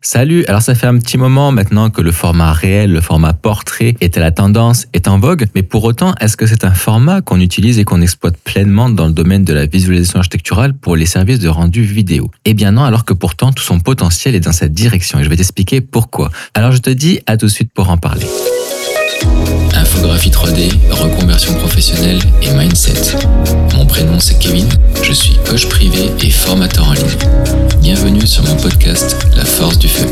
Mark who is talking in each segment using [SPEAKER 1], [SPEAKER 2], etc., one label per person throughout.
[SPEAKER 1] Salut, alors ça fait un petit moment maintenant que le format réel, le format portrait est à la tendance, est en vogue, mais pour autant, est-ce que c'est un format qu'on utilise et qu'on exploite pleinement dans le domaine de la visualisation architecturale pour les services de rendu vidéo? Eh bien non, alors que pourtant tout son potentiel est dans cette direction et je vais t'expliquer pourquoi. Alors je te dis à tout de suite pour en parler.
[SPEAKER 2] Infographie 3D, reconversion professionnelle et mindset. Mon prénom c'est Kevin, je suis coach privé et formateur en ligne. Bienvenue sur mon podcast La force du feu.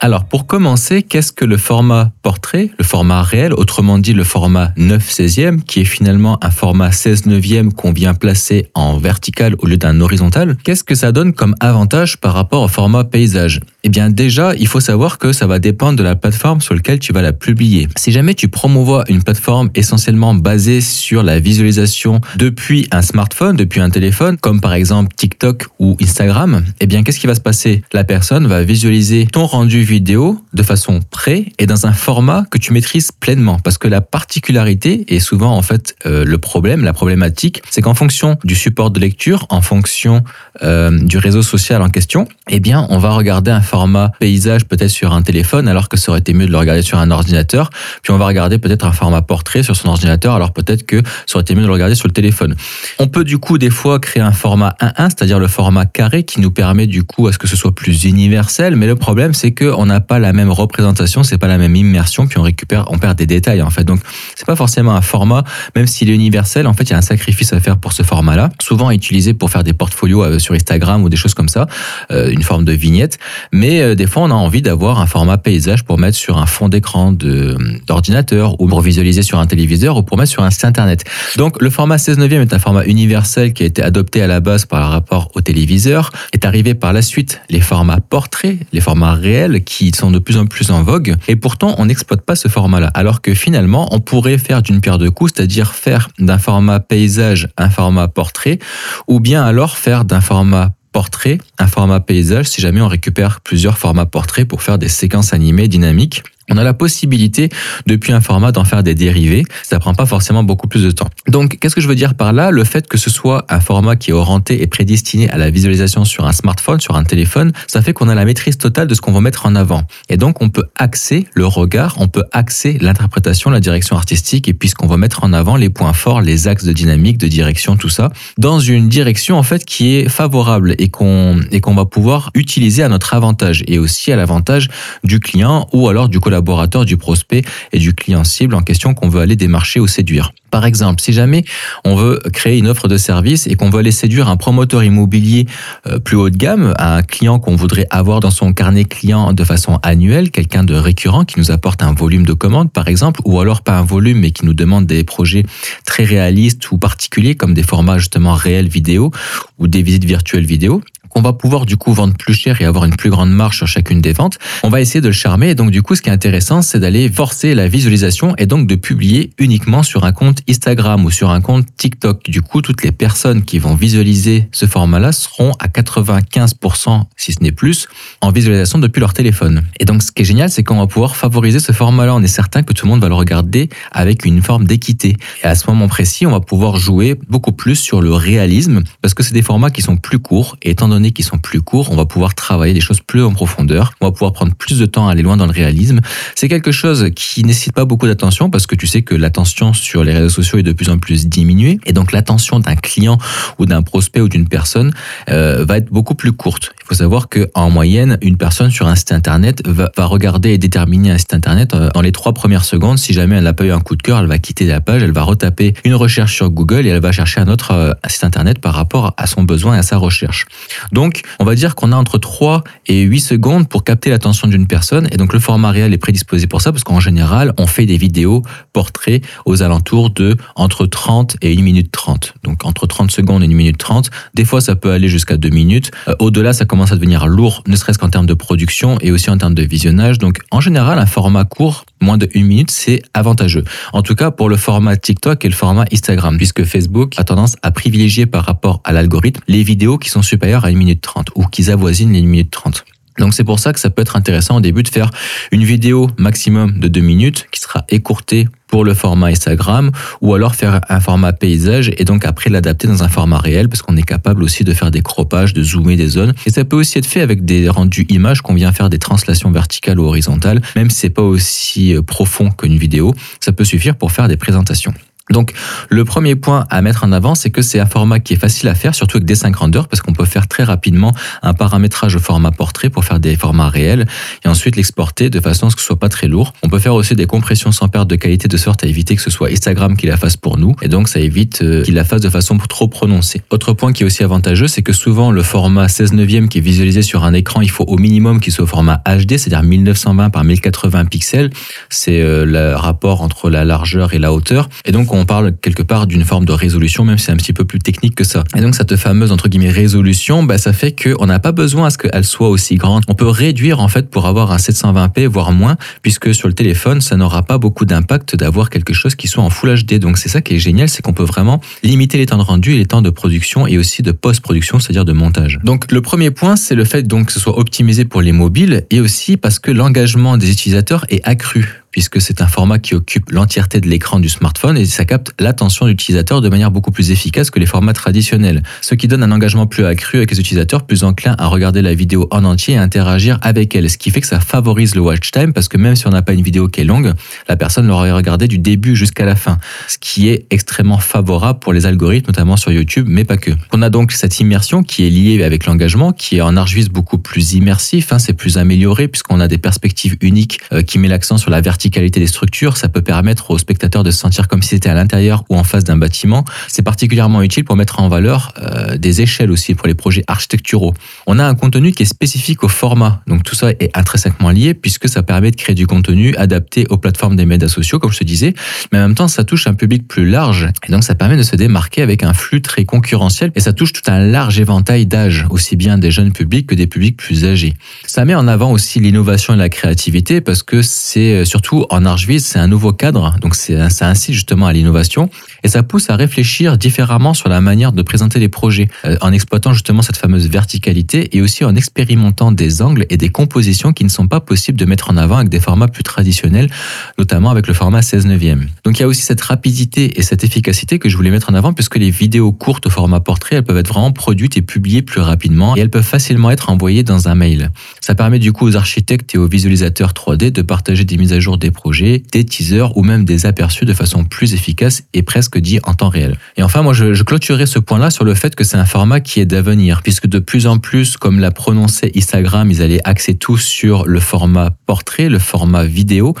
[SPEAKER 1] Alors pour commencer, qu'est-ce que le format portrait, le format réel, autrement dit le format 9 16e, qui est finalement un format 16 neuvième qu'on vient placer en vertical au lieu d'un horizontal Qu'est-ce que ça donne comme avantage par rapport au format paysage? Eh bien déjà, il faut savoir que ça va dépendre de la plateforme sur laquelle tu vas la publier. Si jamais tu promouvois une plateforme essentiellement basée sur la visualisation depuis un smartphone, depuis un téléphone, comme par exemple TikTok ou Instagram, eh bien qu'est-ce qui va se passer? La personne va visualiser ton rendu vidéo de façon près et dans un format que tu maîtrises pleinement. Parce que la particularité et souvent en fait euh, le problème, la problématique, c'est qu'en fonction du support de lecture, en fonction euh, du réseau social en question, eh bien on va regarder un format paysage peut-être sur un téléphone alors que ça aurait été mieux de le regarder sur un ordinateur. Puis on va regarder peut-être un format portrait sur son ordinateur alors peut-être que ça aurait été mieux de le regarder sur le téléphone. On peut du coup des fois créer un format 1-1, c'est-à-dire le format carré qui nous permet du coup à ce que ce soit plus universel. Mais le problème c'est que on n'a pas la même représentation, c'est pas la même immersion, puis on récupère, on perd des détails en fait. Donc c'est pas forcément un format, même s'il est universel, en fait il y a un sacrifice à faire pour ce format-là, souvent utilisé pour faire des portfolios euh, sur Instagram ou des choses comme ça, euh, une forme de vignette. Euh, des fois on a envie d'avoir un format paysage pour mettre sur un fond d'écran d'ordinateur ou pour visualiser sur un téléviseur ou pour mettre sur un site internet. Donc le format 16 neuvième est un format universel qui a été adopté à la base par rapport au téléviseur, est arrivé par la suite les formats portraits, les formats réels qui sont de plus en plus en vogue. Et pourtant, on n'exploite pas ce format-là. Alors que finalement, on pourrait faire d'une pierre deux coups, c'est-à-dire faire d'un format paysage un format portrait, ou bien alors faire d'un format portrait un format paysage si jamais on récupère plusieurs formats portraits pour faire des séquences animées dynamiques on a la possibilité, depuis un format, d'en faire des dérivés. Ça prend pas forcément beaucoup plus de temps. Donc, qu'est-ce que je veux dire par là? Le fait que ce soit un format qui est orienté et prédestiné à la visualisation sur un smartphone, sur un téléphone, ça fait qu'on a la maîtrise totale de ce qu'on va mettre en avant. Et donc, on peut axer le regard, on peut axer l'interprétation, la direction artistique, et puisqu'on va mettre en avant les points forts, les axes de dynamique, de direction, tout ça, dans une direction, en fait, qui est favorable et qu'on, et qu'on va pouvoir utiliser à notre avantage et aussi à l'avantage du client ou alors du collaborateur du prospect et du client cible en question qu'on veut aller démarcher ou séduire. Par exemple, si jamais on veut créer une offre de service et qu'on veut aller séduire un promoteur immobilier euh, plus haut de gamme, un client qu'on voudrait avoir dans son carnet client de façon annuelle, quelqu'un de récurrent qui nous apporte un volume de commandes par exemple, ou alors pas un volume mais qui nous demande des projets très réalistes ou particuliers comme des formats justement réels vidéo ou des visites virtuelles vidéo, qu'on va pouvoir du coup vendre plus cher et avoir une plus grande marge sur chacune des ventes, on va essayer de le charmer. Et donc du coup, ce qui est intéressant, c'est d'aller forcer la visualisation et donc de publier uniquement sur un compte Instagram ou sur un compte TikTok. Du coup, toutes les personnes qui vont visualiser ce format-là seront à 95%, si ce n'est plus, en visualisation depuis leur téléphone. Et donc ce qui est génial, c'est qu'on va pouvoir favoriser ce format-là. On est certain que tout le monde va le regarder avec une forme d'équité. Et à ce moment précis, on va pouvoir jouer beaucoup plus sur le réalisme parce que c'est des formats qui sont plus courts et étant donné qui sont plus courts, on va pouvoir travailler des choses plus en profondeur, on va pouvoir prendre plus de temps à aller loin dans le réalisme. C'est quelque chose qui nécessite pas beaucoup d'attention parce que tu sais que l'attention sur les réseaux sociaux est de plus en plus diminuée et donc l'attention d'un client ou d'un prospect ou d'une personne euh, va être beaucoup plus courte. Faut savoir que en moyenne, une personne sur un site internet va, va regarder et déterminer un site internet euh, dans les trois premières secondes. Si jamais elle n'a pas eu un coup de cœur, elle va quitter la page, elle va retaper une recherche sur Google et elle va chercher un autre euh, site internet par rapport à son besoin et à sa recherche. Donc, on va dire qu'on a entre 3 et 8 secondes pour capter l'attention d'une personne. Et donc, le format réel est prédisposé pour ça parce qu'en général, on fait des vidéos portraits aux alentours de entre 30 et 1 minute 30. Donc, entre 30 secondes et 1 minute 30. Des fois, ça peut aller jusqu'à 2 minutes. Euh, au-delà, ça commence à devenir lourd, ne serait-ce qu'en termes de production et aussi en termes de visionnage. Donc, en général, un format court, moins de 1 minute, c'est avantageux. En tout cas, pour le format TikTok et le format Instagram, puisque Facebook a tendance à privilégier par rapport à l'algorithme les vidéos qui sont supérieures à 1 minute 30 ou qui avoisinent les 1 minute 30. Donc c'est pour ça que ça peut être intéressant au début de faire une vidéo maximum de deux minutes qui sera écourtée pour le format Instagram ou alors faire un format paysage et donc après l'adapter dans un format réel parce qu'on est capable aussi de faire des croppages, de zoomer des zones et ça peut aussi être fait avec des rendus images qu'on vient faire des translations verticales ou horizontales même si c'est pas aussi euh, profond qu'une vidéo, ça peut suffire pour faire des présentations. Donc, le premier point à mettre en avant, c'est que c'est un format qui est facile à faire, surtout avec des 5 rendeurs, parce qu'on peut faire très rapidement un paramétrage au format portrait pour faire des formats réels, et ensuite l'exporter de façon à ce que ce soit pas très lourd. On peut faire aussi des compressions sans perte de qualité, de sorte à éviter que ce soit Instagram qui la fasse pour nous, et donc ça évite euh, qu'il la fasse de façon trop prononcée. Autre point qui est aussi avantageux, c'est que souvent le format 16 neuvième qui est visualisé sur un écran, il faut au minimum qu'il soit au format HD, c'est-à-dire 1920 par 1080 pixels. C'est euh, le rapport entre la largeur et la hauteur, et donc on parle quelque part d'une forme de résolution, même si c'est un petit peu plus technique que ça. Et donc cette fameuse entre guillemets résolution, bah, ça fait qu'on n'a pas besoin à ce qu'elle soit aussi grande. On peut réduire en fait pour avoir un 720p, voire moins, puisque sur le téléphone, ça n'aura pas beaucoup d'impact d'avoir quelque chose qui soit en Full HD. Donc c'est ça qui est génial, c'est qu'on peut vraiment limiter les temps de rendu et les temps de production et aussi de post-production, c'est-à-dire de montage. Donc le premier point, c'est le fait donc que ce soit optimisé pour les mobiles et aussi parce que l'engagement des utilisateurs est accru puisque c'est un format qui occupe l'entièreté de l'écran du smartphone et ça capte l'attention de l'utilisateur de manière beaucoup plus efficace que les formats traditionnels, ce qui donne un engagement plus accru avec les utilisateurs, plus enclins à regarder la vidéo en entier et interagir avec elle, ce qui fait que ça favorise le watch time parce que même si on n'a pas une vidéo qui est longue, la personne l'aurait regardé du début jusqu'à la fin, ce qui est extrêmement favorable pour les algorithmes, notamment sur YouTube, mais pas que. On a donc cette immersion qui est liée avec l'engagement, qui est en ArchViz beaucoup plus immersif, hein, c'est plus amélioré puisqu'on a des perspectives uniques euh, qui met l'accent sur la verticalité qualité des structures, ça peut permettre aux spectateurs de se sentir comme si c'était à l'intérieur ou en face d'un bâtiment. C'est particulièrement utile pour mettre en valeur euh, des échelles aussi pour les projets architecturaux. On a un contenu qui est spécifique au format, donc tout ça est intrinsèquement lié puisque ça permet de créer du contenu adapté aux plateformes des médias sociaux, comme je te disais, mais en même temps ça touche un public plus large et donc ça permet de se démarquer avec un flux très concurrentiel et ça touche tout un large éventail d'âge, aussi bien des jeunes publics que des publics plus âgés. Ça met en avant aussi l'innovation et la créativité parce que c'est euh, en ArchViz, c'est un nouveau cadre, donc ça incite justement à l'innovation et ça pousse à réfléchir différemment sur la manière de présenter les projets euh, en exploitant justement cette fameuse verticalité et aussi en expérimentant des angles et des compositions qui ne sont pas possibles de mettre en avant avec des formats plus traditionnels, notamment avec le format 16 neuvième. Donc il y a aussi cette rapidité et cette efficacité que je voulais mettre en avant puisque les vidéos courtes au format portrait, elles peuvent être vraiment produites et publiées plus rapidement et elles peuvent facilement être envoyées dans un mail. Ça permet du coup aux architectes et aux visualisateurs 3D de partager des mises à jour des projets, des teasers ou même des aperçus de façon plus efficace et presque dit en temps réel. Et enfin, moi, je, je ce point-là sur le fait que c'est un format qui est d'avenir, puisque de plus en plus, comme l'a prononcé Instagram, ils allaient axer tout sur le format portrait, le format vidéo.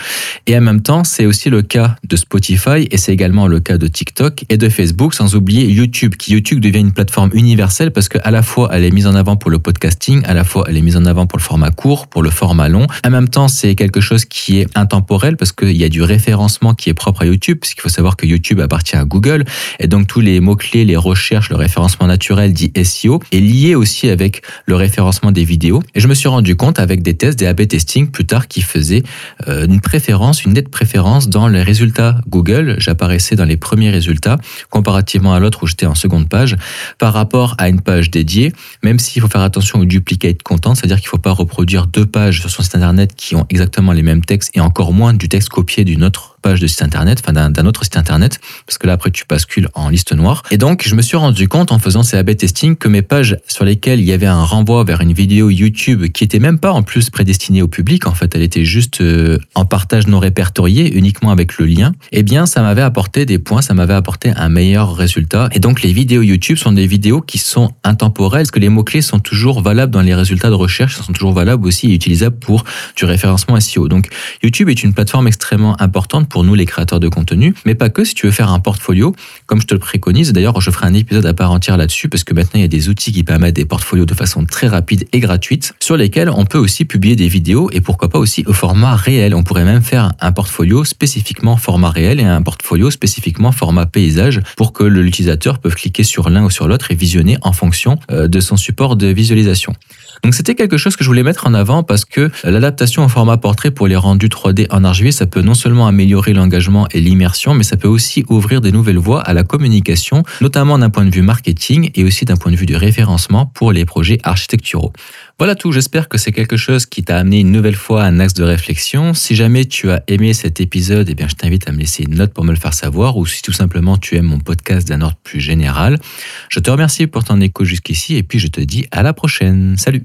[SPEAKER 1] Et en même temps, c'est aussi le cas de Spotify et c'est également le cas de TikTok et de Facebook, sans oublier YouTube, qui YouTube devient une plateforme universelle parce qu'à la fois, elle est mise en avant pour le podcasting, à la fois, elle est mise en avant pour le format court, pour le format long. En même temps, c'est quelque chose qui est intemporel parce qu'il y a du référencement qui est propre à YouTube, puisqu'il faut savoir que YouTube appartient à Google, et donc tous les mots-clés, les recherches, le référencement naturel dit SEO, est lié aussi avec le référencement des vidéos. Et je me suis rendu compte avec des tests, des A-B testing plus tard, qui faisaient euh, une préférence, une nette préférence dans les résultats Google. J'apparaissais dans les premiers résultats, comparativement à l'autre où j'étais en seconde page, par rapport à une page dédiée, même s'il faut faire attention au duplicate content, c'est-à-dire qu'il ne faut pas reproduire deux pages sur son site internet qui ont exactement les mêmes textes et encore moins du texte copié d'une autre page de site internet, enfin d'un autre site internet, parce que là après tu bascules en liste noire. Et donc je me suis rendu compte en faisant ces A/B testing que mes pages sur lesquelles il y avait un renvoi vers une vidéo YouTube qui était même pas en plus prédestinée au public, en fait elle était juste euh, en partage non répertorié uniquement avec le lien. Eh bien ça m'avait apporté des points, ça m'avait apporté un meilleur résultat. Et donc les vidéos YouTube sont des vidéos qui sont intemporelles, parce que les mots clés sont toujours valables dans les résultats de recherche, sont toujours valables aussi et utilisables pour du référencement SEO. Donc YouTube est une plateforme extrêmement importante pour nous les créateurs de contenu, mais pas que si tu veux faire un portfolio, comme je te le préconise. D'ailleurs, je ferai un épisode à part entière là-dessus parce que maintenant il y a des outils qui permettent des portfolios de façon très rapide et gratuite sur lesquels on peut aussi publier des vidéos et pourquoi pas aussi au format réel. On pourrait même faire un portfolio spécifiquement format réel et un portfolio spécifiquement format paysage pour que l'utilisateur peut cliquer sur l'un ou sur l'autre et visionner en fonction euh, de son support de visualisation. Donc c'était quelque chose que je voulais mettre en avant parce que l'adaptation au format portrait pour les rendus 3D en argile, ça peut non seulement améliorer améliorer l'engagement et l'immersion, mais ça peut aussi ouvrir des nouvelles voies à la communication, notamment d'un point de vue marketing et aussi d'un point de vue du référencement pour les projets architecturaux. Voilà tout, j'espère que c'est quelque chose qui t'a amené une nouvelle fois un axe de réflexion. Si jamais tu as aimé cet épisode, eh bien, je t'invite à me laisser une note pour me le faire savoir ou si tout simplement tu aimes mon podcast d'un ordre plus général. Je te remercie pour ton écho jusqu'ici et puis je te dis à la prochaine. Salut